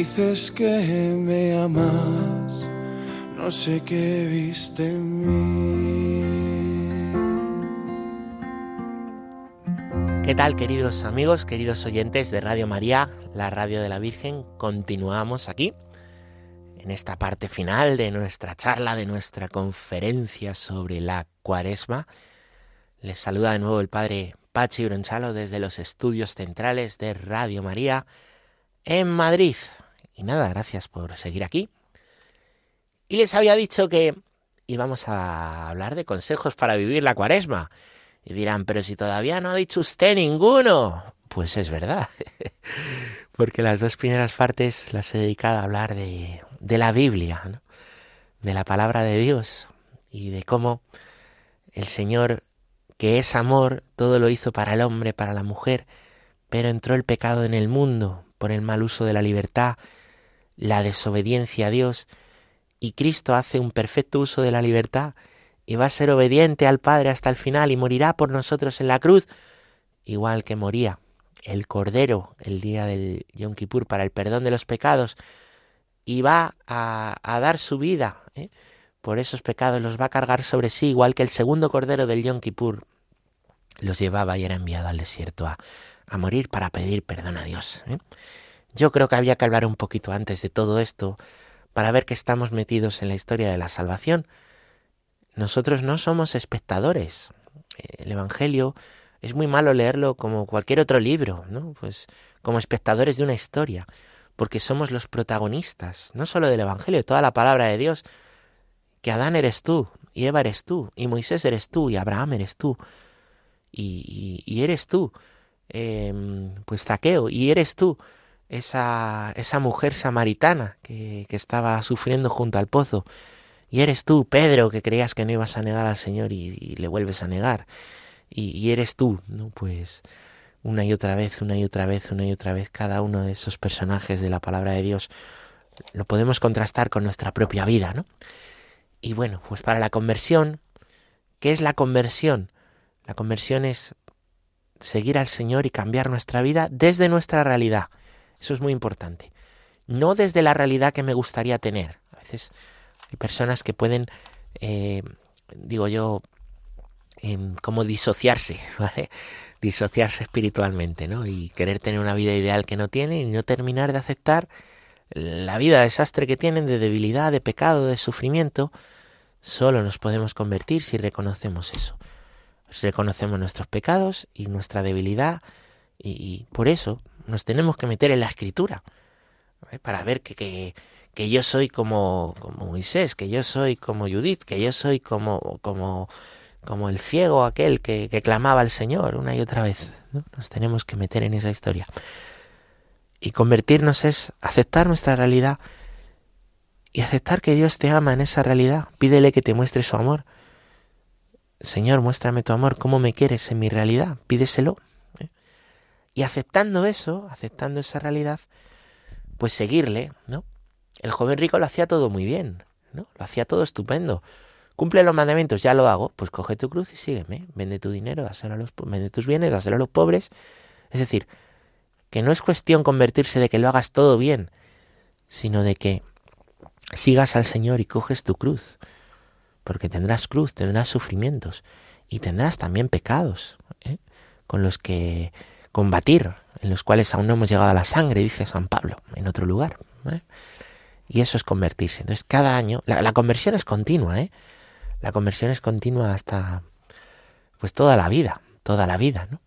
dices que me amas, no sé qué viste en mí. ¿Qué tal queridos amigos, queridos oyentes de Radio María, la radio de la Virgen? Continuamos aquí en esta parte final de nuestra charla, de nuestra conferencia sobre la cuaresma. Les saluda de nuevo el Padre Pachi Bronchalo desde los estudios centrales de Radio María en Madrid. Y nada, gracias por seguir aquí. Y les había dicho que íbamos a hablar de consejos para vivir la cuaresma. Y dirán, pero si todavía no ha dicho usted ninguno. Pues es verdad, porque las dos primeras partes las he dedicado a hablar de, de la Biblia, ¿no? de la palabra de Dios y de cómo el Señor, que es amor, todo lo hizo para el hombre, para la mujer, pero entró el pecado en el mundo por el mal uso de la libertad, la desobediencia a Dios, y Cristo hace un perfecto uso de la libertad y va a ser obediente al Padre hasta el final y morirá por nosotros en la cruz, igual que moría el Cordero el día del Yom Kippur para el perdón de los pecados, y va a, dar su vida ¿eh? por esos pecados, los va a cargar sobre sí, igual que el segundo Cordero del Yom Kippur los llevaba y era enviado al desierto a, a morir para pedir perdón a Dios. ¿eh? Yo creo que había que hablar un poquito antes de todo esto para ver que estamos metidos en la historia de la salvación. Nosotros no somos espectadores. El Evangelio es muy malo leerlo como cualquier otro libro, ¿no? Pues como espectadores de una historia, porque somos los protagonistas, no solo del Evangelio, de toda la palabra de Dios, que Adán eres tú, y Eva eres tú, y Moisés eres tú, y Abraham eres tú, y, y, eres tú, em, pues Zaqueo, y eres tú, esa, esa mujer samaritana que, que estaba sufriendo junto al pozo, y eres tú, Pedro, que creías que no ibas a negar al Señor y, y le vuelves a negar y, eres tú, ¿no? Pues una y otra vez, una y otra vez, una y otra vez, cada uno de esos personajes de la palabra de Dios lo podemos contrastar con nuestra propia vida, ¿no? Y bueno, pues para la conversión, ¿qué es la conversión? La conversión es seguir al Señor y cambiar nuestra vida desde nuestra realidad. Eso es muy importante. No desde la realidad que me gustaría tener. A veces hay personas que pueden, eh, digo yo, como disociarse, ¿vale? Disociarse espiritualmente, ¿no? Y querer tener una vida ideal que no tienen y no terminar de aceptar la vida de desastre que tienen, de debilidad, de pecado, de sufrimiento. Solo nos podemos convertir si reconocemos eso. Reconocemos nuestros pecados y nuestra debilidad y, por eso nos tenemos que meter en la escritura para ver que, que, que yo soy como, como Moisés, que yo soy como Judith, que yo soy como, como como el ciego aquel que, clamaba al Señor una y otra vez. Nos tenemos que meter en esa historia. Y convertirnos es aceptar nuestra realidad y aceptar que Dios te ama en esa realidad. Pídele que te muestre su amor. Señor, muéstrame tu amor, cómo me quieres en mi realidad. Pídeselo. Y aceptando eso, aceptando esa realidad, pues seguirle, ¿no? El joven rico lo hacía todo muy bien, ¿no? Lo hacía todo estupendo. Cumple los mandamientos, ya lo hago, pues coge tu cruz y sígueme. Vende tu dinero, dáselo a los, vende tus bienes, dáselo a los pobres. Es decir, que no es cuestión convertirse de que lo hagas todo bien, sino de que sigas al Señor y coges tu cruz. Porque tendrás cruz, tendrás sufrimientos y tendrás también pecados ¿eh? con los que combatir, en los cuales aún no hemos llegado a la sangre, dice San Pablo, en otro lugar. ¿eh? Y eso es convertirse. Entonces, cada año, la, conversión es continua, ¿eh? La conversión es continua hasta pues toda la vida, toda la vida, ¿no?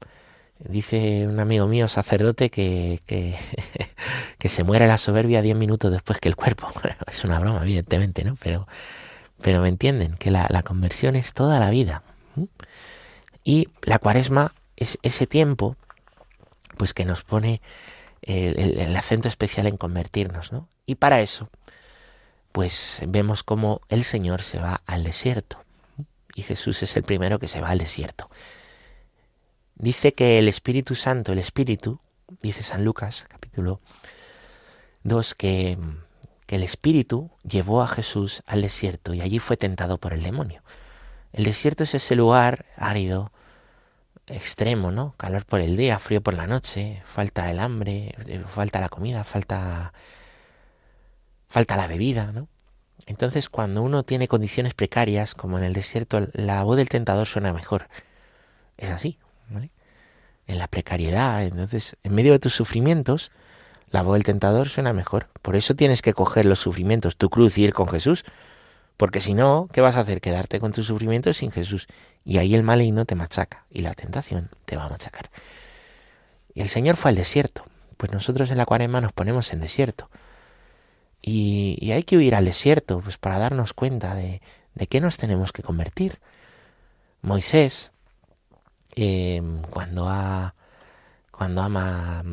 Dice un amigo mío, sacerdote, que, que, se muere la soberbia diez minutos después que el cuerpo. es una broma, evidentemente, ¿no? Pero, pero me entienden, que la, la conversión es toda la vida. Y la cuaresma es ese tiempo, pues que nos pone el, acento especial en convertirnos, ¿no? Y para eso, pues vemos como el Señor se va al desierto. Y Jesús es el primero que se va al desierto. Dice que el Espíritu Santo, el Espíritu, dice San Lucas, capítulo 2, que, que el Espíritu llevó a Jesús al desierto y allí fue tentado por el demonio. El desierto es ese lugar árido, extremo, ¿no? Calor por el día, frío por la noche, falta el hambre, falta la comida, falta falta la bebida, ¿no? Entonces, cuando uno tiene condiciones precarias, como en el desierto, la voz del tentador suena mejor. Es así, ¿vale? En la precariedad, entonces, en medio de tus sufrimientos, la voz del tentador suena mejor. Por eso tienes que coger los sufrimientos, tu cruz y ir con Jesús. Porque si no, ¿qué vas a hacer? Quedarte con tus sufrimientos sin Jesús. Y ahí el maligno te machaca y la tentación te va a machacar. Y el Señor fue al desierto. Pues nosotros en la cuarema nos ponemos en desierto. Y, hay que huir al desierto pues, para darnos cuenta de, de qué nos tenemos que convertir. Moisés, em, cuando ha cuando ha,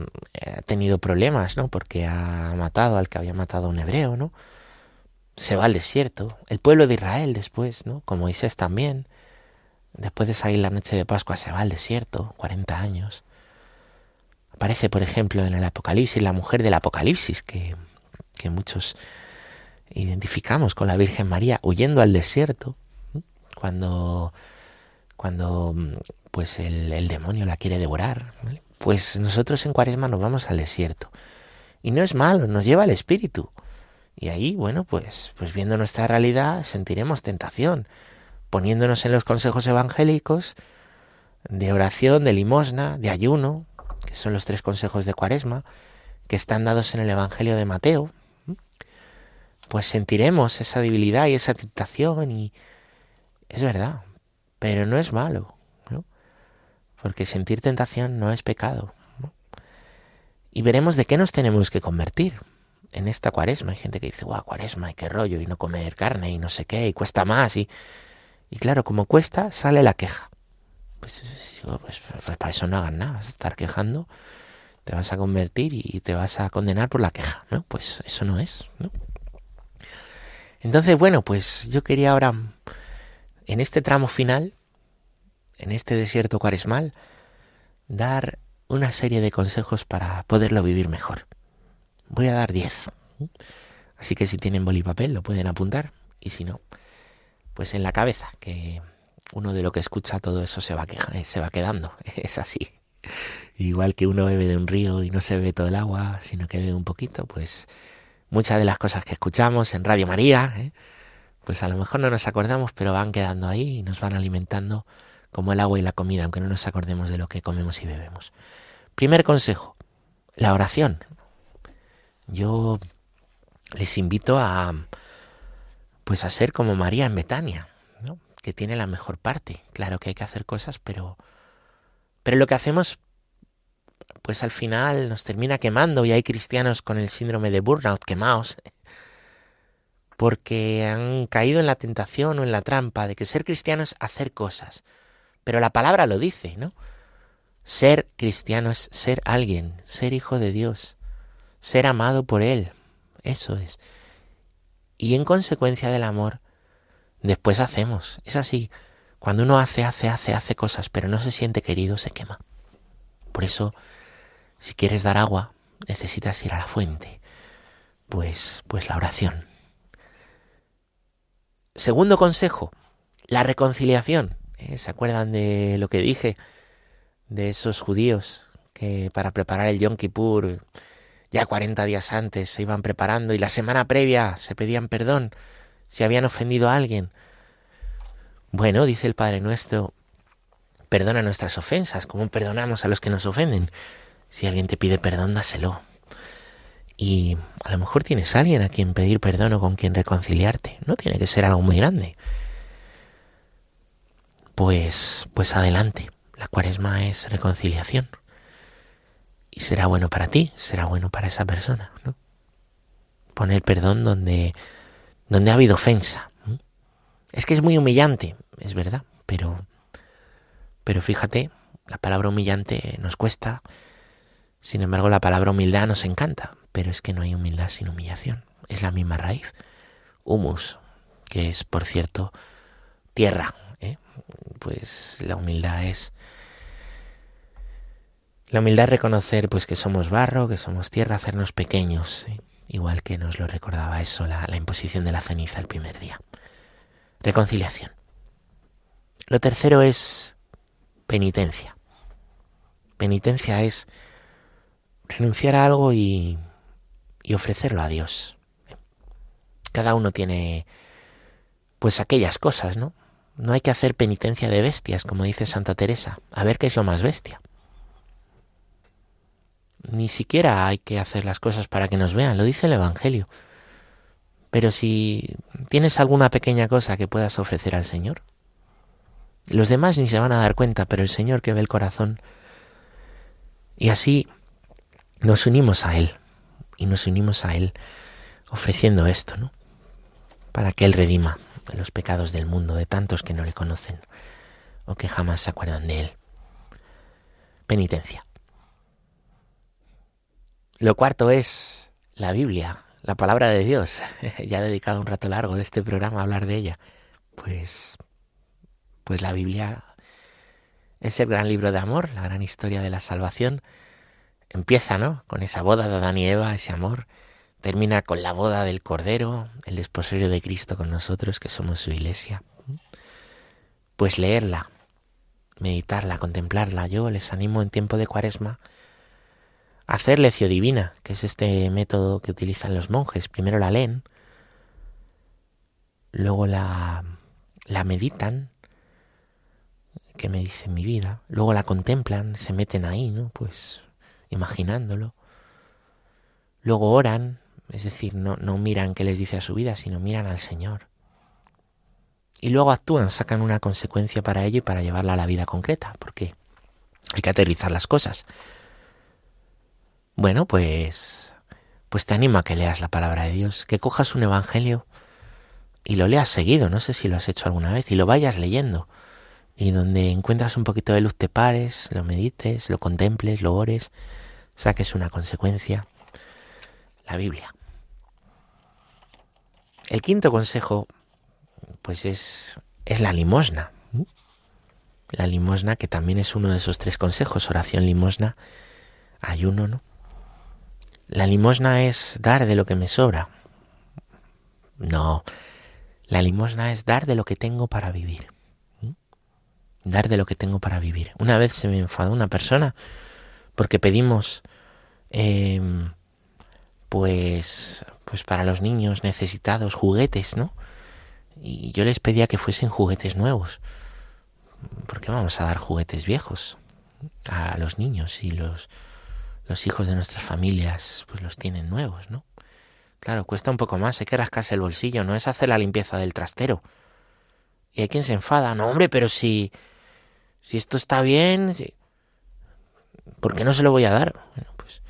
tenido problemas, ¿no? Porque ha matado al que había matado a un hebreo, ¿no? Se va al desierto. El pueblo de Israel después, ¿no? Como Moisés también. Después de salir la noche de Pascua se va al desierto, 40 años. Aparece, por ejemplo, en el Apocalipsis la mujer del Apocalipsis, que, que muchos identificamos con la Virgen María, huyendo al desierto, cuando, cuando pues el, el demonio la quiere devorar. Pues nosotros en Cuaresma nos vamos al desierto. Y no es malo, nos lleva el Espíritu. Y ahí, bueno, pues, pues viendo nuestra realidad sentiremos tentación, poniéndonos en los consejos evangélicos de oración, de limosna, de ayuno, que son los tres consejos de Cuaresma, que están dados en el Evangelio de Mateo, pues sentiremos esa debilidad y esa tentación y es verdad, pero no es malo, ¿no? Porque sentir tentación no es pecado. Y veremos de qué nos tenemos que convertir en esta cuaresma. Hay gente que dice, guau, cuaresma y qué rollo, y no comer carne y no sé qué, y cuesta más. Y, y claro, como cuesta, sale la queja. Pues, pues, pues, para eso no hagan nada, vas a estar quejando, te vas a convertir y te vas a condenar por la queja, ¿no? Pues eso no es, ¿no? Entonces, bueno, pues yo quería ahora, en este tramo final, en este desierto cuaresmal, dar una serie de consejos para poderlo vivir mejor. Voy a dar 10. Así que si tienen boli y papel lo pueden apuntar y si no, pues en la cabeza, que uno de lo que escucha todo eso se va, eh, se va quedando. Es así. Igual que uno bebe de un río y no se bebe todo el agua, sino que bebe un poquito, pues muchas de las cosas que escuchamos en Radio María, ¿eh? pues a lo mejor no nos acordamos, pero van quedando ahí y nos van alimentando como el agua y la comida, aunque no nos acordemos de lo que comemos y bebemos. Primer consejo, la oración. Yo les invito a pues a ser como María en Betania, ¿no? que tiene la mejor parte. Claro que hay que hacer cosas, pero pero lo que hacemos pues al final nos termina quemando y hay cristianos con el síndrome de burnout quemados porque han caído en la tentación o en la trampa de que ser cristiano es hacer cosas. Pero la palabra lo dice, ¿no? Ser cristiano es ser alguien, ser hijo de Dios, ser amado por Él. Eso es. Y en consecuencia del amor, después hacemos. Es así. Cuando uno hace, hace, hace, hace cosas, pero no se siente querido, se quema. Por eso, si quieres dar agua, necesitas ir a la fuente. Pues, pues la oración. Segundo consejo, la reconciliación. ¿Eh? ¿Se acuerdan de lo que dije? De esos judíos que para preparar el Yom Kippur ya 40 días antes se iban preparando y la semana previa se pedían perdón si habían ofendido a alguien. Bueno, dice el Padre nuestro, perdona nuestras ofensas, como perdonamos a los que nos ofenden. Si alguien te pide perdón, dáselo. Y a lo mejor tienes a alguien a quien pedir perdón o con quien reconciliarte. No tiene que ser algo muy grande pues, pues adelante. La cuaresma es reconciliación. Y será bueno para ti, será bueno para esa persona, ¿no? Poner perdón donde, donde ha habido ofensa. Es que es muy humillante, es verdad, pero, pero fíjate, la palabra humillante nos cuesta, sin embargo la palabra humildad nos encanta, pero es que no hay humildad sin humillación, es la misma raíz. Humus, que es, por cierto, tierra, pues la humildad es la humildad es reconocer pues que somos barro, que somos tierra, hacernos pequeños, igual que nos lo recordaba eso la, la imposición de la ceniza el primer día. Reconciliación. Lo tercero es penitencia. Penitencia es renunciar a algo y, y ofrecerlo a Dios. Cada uno tiene pues aquellas cosas, ¿no? No hay que hacer penitencia de bestias, como dice Santa Teresa. A ver qué es lo más bestia. Ni siquiera hay que hacer las cosas para que nos vean, lo dice el Evangelio. Pero si tienes alguna pequeña cosa que puedas ofrecer al Señor, los demás ni se van a dar cuenta, pero el Señor que ve el corazón. Y así nos unimos a Él, y nos unimos a Él ofreciendo esto, ¿no? Para que Él redima los pecados del mundo, de tantos que no le conocen o que jamás se acuerdan de él. Penitencia. Lo cuarto es la Biblia, la palabra de Dios. ya he dedicado un rato largo de este programa a hablar de ella. Pues, pues la Biblia es el gran libro de amor, la gran historia de la salvación. Empieza, ¿no? Con esa boda de Adán y Eva, ese amor. Termina con la boda del Cordero, el desposorio de Cristo con nosotros, que somos su iglesia. Pues leerla, meditarla, contemplarla. Yo les animo en tiempo de cuaresma hacer lección divina, que es este método que utilizan los monjes. Primero la leen, luego la, meditan, que me dice mi vida, luego la contemplan, se meten ahí, ¿no? Pues imaginándolo. Luego oran, es decir, no, no miran qué les dice a su vida, sino miran al Señor. Y luego actúan, sacan una consecuencia para ello y para llevarla a la vida concreta, porque hay que aterrizar las cosas. Bueno, pues pues te animo a que leas la palabra de Dios, que cojas un evangelio y lo leas seguido, no sé si lo has hecho alguna vez, y lo vayas leyendo. Y donde encuentras un poquito de luz te pares, lo medites, lo contemples, lo ores, saques una consecuencia. La Biblia. El quinto consejo, pues es, es la limosna. La limosna, que también es uno de esos tres consejos, oración, limosna, ayuno, ¿no? La limosna es dar de lo que me sobra. No, la limosna es dar de lo que tengo para vivir. Dar de lo que tengo para vivir. Una vez se me enfadó una persona porque pedimos, em, pues, pues para los niños necesitados juguetes, ¿no? Y yo les pedía que fuesen juguetes nuevos. porque vamos a dar juguetes viejos a los niños y los, los hijos de nuestras familias pues los tienen nuevos, ¿no? Claro, cuesta un poco más, hay que rascarse el bolsillo, no es hacer la limpieza del trastero. Y hay quien se enfada, no hombre, pero si, si esto está bien, ¿por qué no se lo voy a dar? Bueno, pues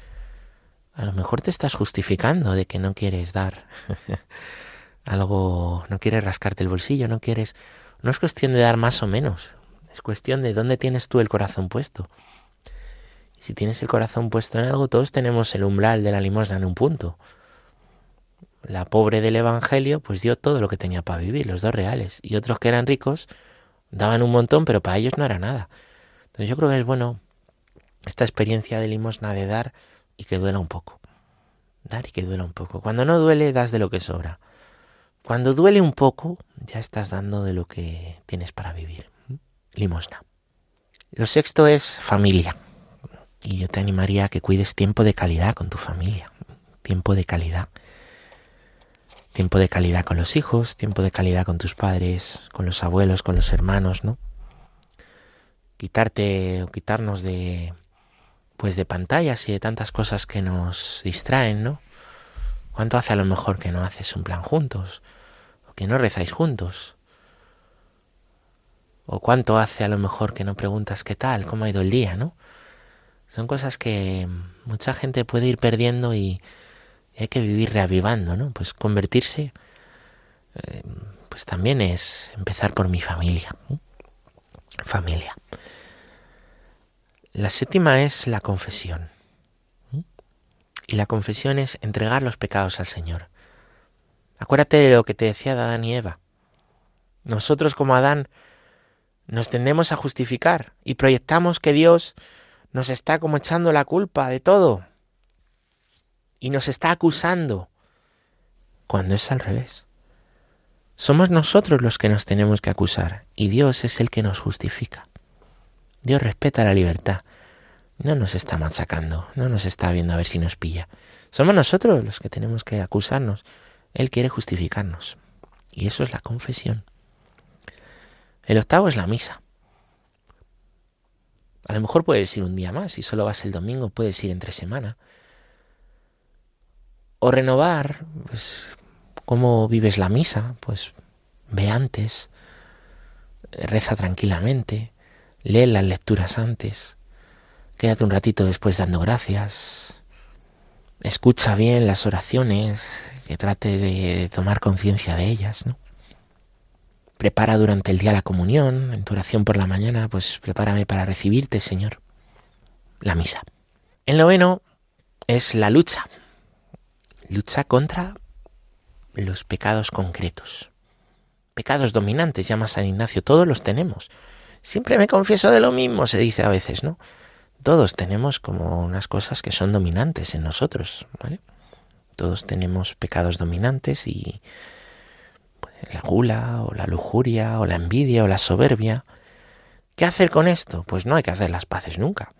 a lo mejor te estás justificando de que no quieres dar algo, no quieres rascarte el bolsillo, no quieres... No es cuestión de dar más o menos, es cuestión de dónde tienes tú el corazón puesto. Si tienes el corazón puesto en algo, todos tenemos el umbral de la limosna en un punto la pobre del Evangelio, pues dio todo lo que tenía para vivir, los dos reales. Y otros que eran ricos daban un montón, pero para ellos no era nada. Entonces yo creo que es bueno esta experiencia de limosna de dar y que duela un poco. Dar y que duela un poco. Cuando no duele, das de lo que sobra. Cuando duele un poco, ya estás dando de lo que tienes para vivir. Limosna. Lo sexto es familia. Y yo te animaría a que cuides tiempo de calidad con tu familia. Tiempo de calidad. Tiempo de calidad con los hijos, tiempo de calidad con tus padres, con los abuelos, con los hermanos, ¿no? Quitarte o quitarnos de pues de pantallas y de tantas cosas que nos distraen, ¿no? ¿Cuánto hace a lo mejor que no haces un plan juntos? ¿O que no rezáis juntos? ¿O cuánto hace a lo mejor que no preguntas qué tal, cómo ha ido el día, ¿no? Son cosas que mucha gente puede ir perdiendo y, hay que vivir reavivando, ¿no? Pues convertirse, eh, pues también es empezar por mi familia. Familia. La séptima es la confesión. Y la confesión es entregar los pecados al Señor. Acuérdate de lo que te decía Adán y Eva. Nosotros como Adán nos tendemos a justificar y proyectamos que Dios nos está como echando la culpa de todo y nos está acusando, cuando es al revés. Somos nosotros los que nos tenemos que acusar y Dios es el que nos justifica. Dios respeta la libertad. No nos está machacando, no nos está viendo a ver si nos pilla. Somos nosotros los que tenemos que acusarnos. Él quiere justificarnos. Y eso es la confesión. El octavo es la misa. A lo mejor puedes ir un día más, si solo vas el domingo, puedes ir entre semana. O renovar, pues, cómo vives la misa, pues ve antes, reza tranquilamente, lee las lecturas antes, quédate un ratito después dando gracias, escucha bien las oraciones, que trate de tomar conciencia de ellas, ¿no? Prepara durante el día la comunión, en tu oración por la mañana, pues prepárame para recibirte, Señor. La misa. El noveno es la lucha, lucha contra los pecados concretos. Pecados dominantes, llama San Ignacio, todos los tenemos. Siempre me confieso de lo mismo, se dice a veces, ¿no? Todos tenemos como unas cosas que son dominantes en nosotros. Todos tenemos pecados dominantes y la gula o la lujuria o la envidia o la soberbia. ¿Qué hacer con esto? Pues no hay que hacer las paces nunca.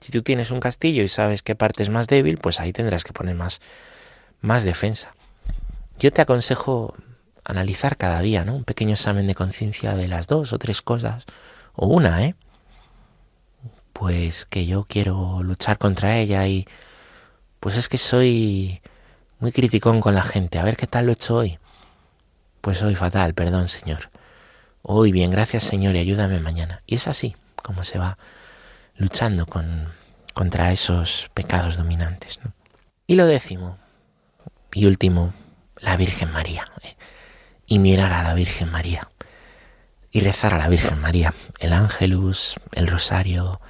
Si tú tienes un castillo y sabes qué parte es más débil, pues ahí tendrás que poner más, más defensa. Yo te aconsejo analizar cada día, ¿no? Un pequeño examen de conciencia de las dos o tres cosas, o una, ¿eh? Pues que yo quiero luchar contra ella y pues es que soy muy criticón con la gente. A ver qué tal lo he hecho hoy. Pues soy fatal, perdón, Señor. Hoy bien, gracias, Señor, y ayúdame mañana. Y es así como se va luchando con, contra esos pecados dominantes. Y lo décimo y último, la Virgen María. ¿eh? Y mirar a la Virgen María. Y rezar a la Virgen María. El ángelus, el rosario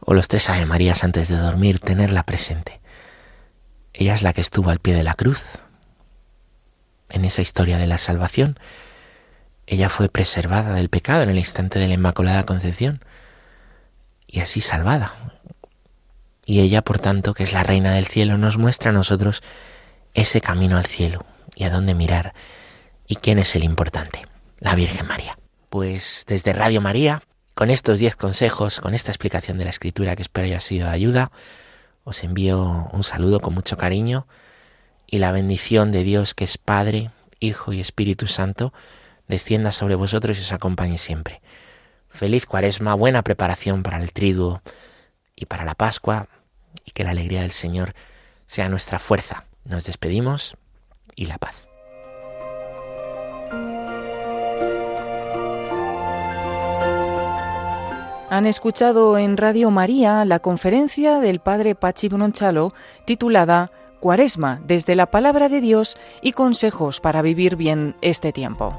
o los tres Ave Marías antes de dormir, tenerla presente. Ella es la que estuvo al pie de la cruz. En esa historia de la salvación, ella fue preservada del pecado en el instante de la Inmaculada Concepción y así salvada. Y ella, por tanto, que es la reina del cielo, nos muestra a nosotros ese camino al cielo y a dónde mirar y quién es el importante, la Virgen María. Pues desde Radio María, con estos diez consejos, con esta explicación de la escritura que espero haya sido de ayuda, os envío un saludo con mucho cariño y la bendición de Dios que es Padre, Hijo y Espíritu Santo descienda sobre vosotros y os acompañe siempre. Feliz cuaresma, buena preparación para el triduo y para la Pascua, y que la alegría del Señor sea nuestra fuerza. Nos despedimos y la paz. Han escuchado en Radio María la conferencia del Padre Pachi Bronchalo titulada Cuaresma desde la palabra de Dios y consejos para vivir bien este tiempo.